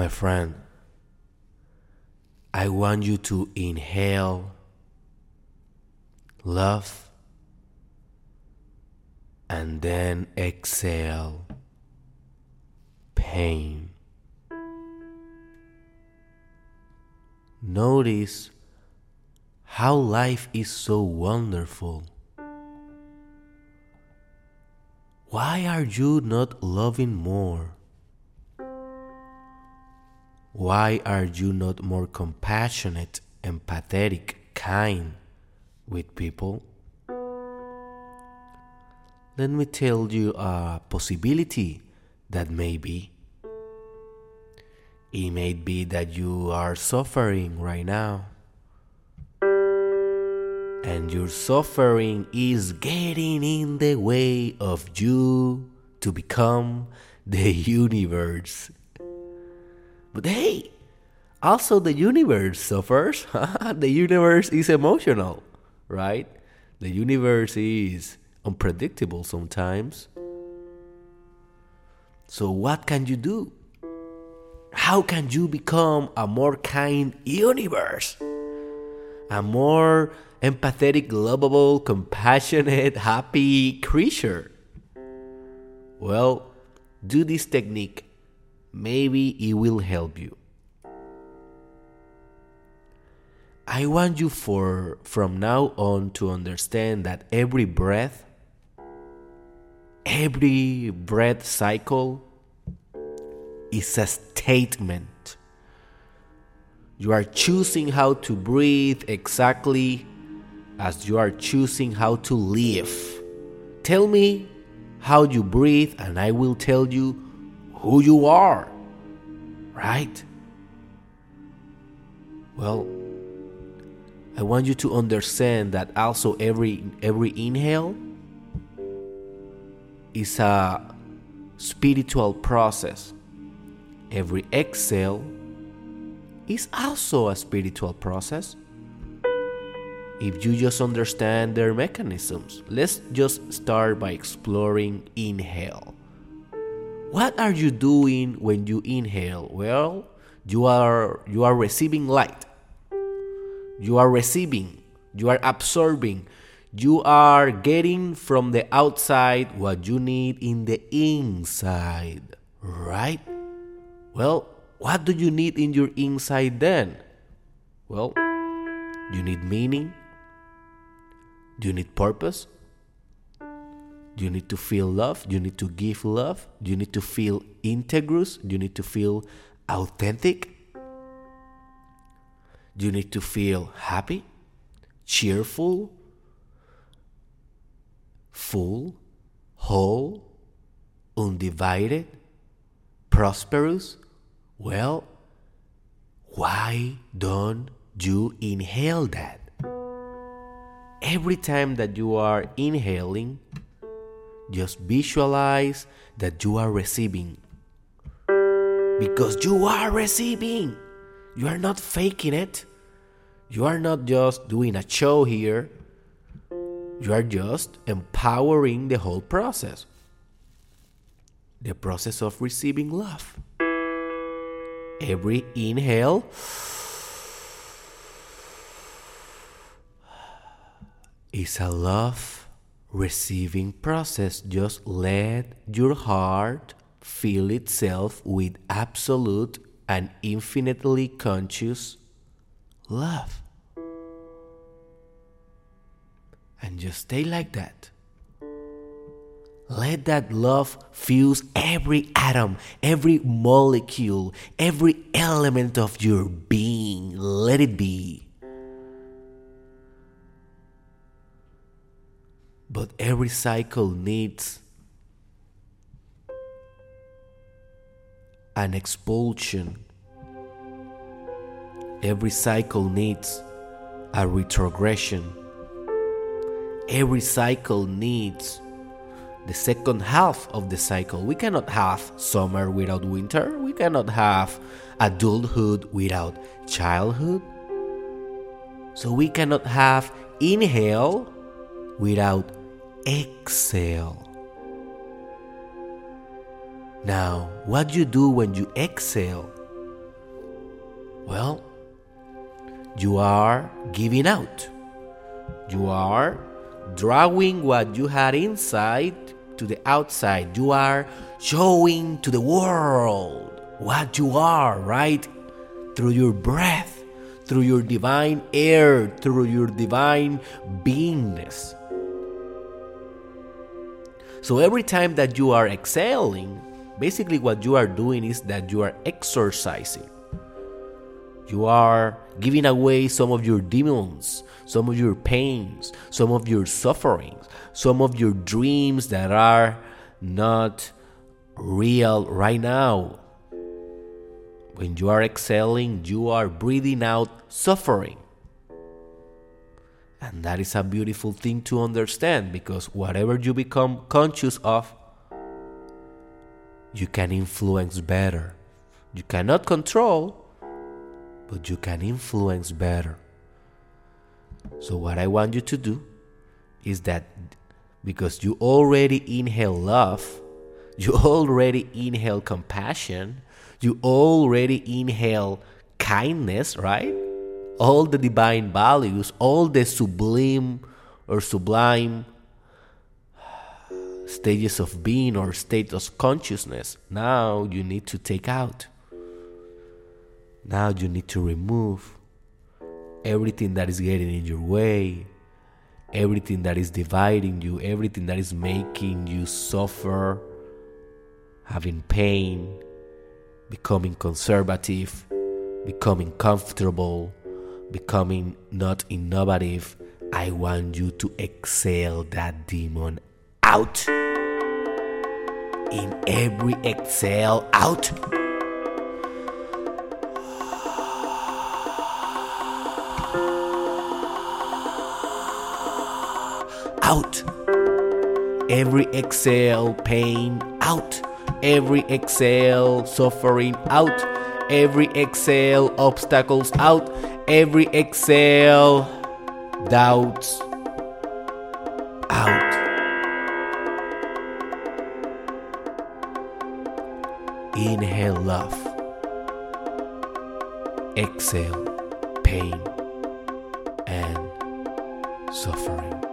My friend, I want you to inhale love and then exhale pain. Notice how life is so wonderful. Why are you not loving more? Why are you not more compassionate, empathetic, kind with people? Let me tell you a possibility that may be. It may be that you are suffering right now. And your suffering is getting in the way of you to become the universe. But hey, also the universe suffers. the universe is emotional, right? The universe is unpredictable sometimes. So, what can you do? How can you become a more kind universe? A more empathetic, lovable, compassionate, happy creature? Well, do this technique Maybe it will help you. I want you for from now on to understand that every breath, every breath cycle is a statement. You are choosing how to breathe exactly as you are choosing how to live. Tell me how you breathe, and I will tell you who you are, right? Well, I want you to understand that also every every inhale is a spiritual process. Every exhale is also a spiritual process. If you just understand their mechanisms, let's just start by exploring inhale. What are you doing when you inhale? Well, you are you are receiving light. You are receiving, you are absorbing, you are getting from the outside what you need in the inside, right? Well, what do you need in your inside then? Well, you need meaning. Do you need purpose? You need to feel love? You need to give love? You need to feel integrous? You need to feel authentic? You need to feel happy, cheerful, full, whole, undivided, prosperous? Well, why don't you inhale that? Every time that you are inhaling, just visualize that you are receiving. Because you are receiving. You are not faking it. You are not just doing a show here. You are just empowering the whole process. The process of receiving love. Every inhale is a love receiving process. Just let your heart fill itself with absolute and infinitely conscious love. And just stay like that. Let that love fuse every atom, every molecule, every element of your being. Let it be. But every cycle needs an expulsion. Every cycle needs a retrogression. Every cycle needs the second half of the cycle. We cannot have summer without winter. We cannot have adulthood without childhood. So we cannot have inhale without exhale. Now, what you do when you exhale? Well, you are giving out. You are drawing what you had inside to the outside. You are showing to the world what you are, right? Through your breath, through your divine air, through your divine beingness. So every time that you are exhaling, basically what you are doing is that you are exorcising. You are giving away some of your demons, some of your pains, some of your sufferings, some of your dreams that are not real right now. When you are exhaling, you are breathing out suffering. And that is a beautiful thing to understand because whatever you become conscious of, you can influence better. You cannot control, but you can influence better. So, what I want you to do is that because you already inhale love, you already inhale compassion, you already inhale kindness, right? All the divine values, all the sublime or sublime stages of being or state of consciousness. Now you need to take out. Now you need to remove everything that is getting in your way, everything that is dividing you, everything that is making you suffer, having pain, becoming conservative, becoming comfortable, becoming not innovative. I want you to exhale that demon out. In every exhale, out. Out. Every exhale, pain, out. Every exhale, suffering, out. Every exhale, obstacles, out. Every exhale, doubts, out. Inhale love. Exhale pain and suffering.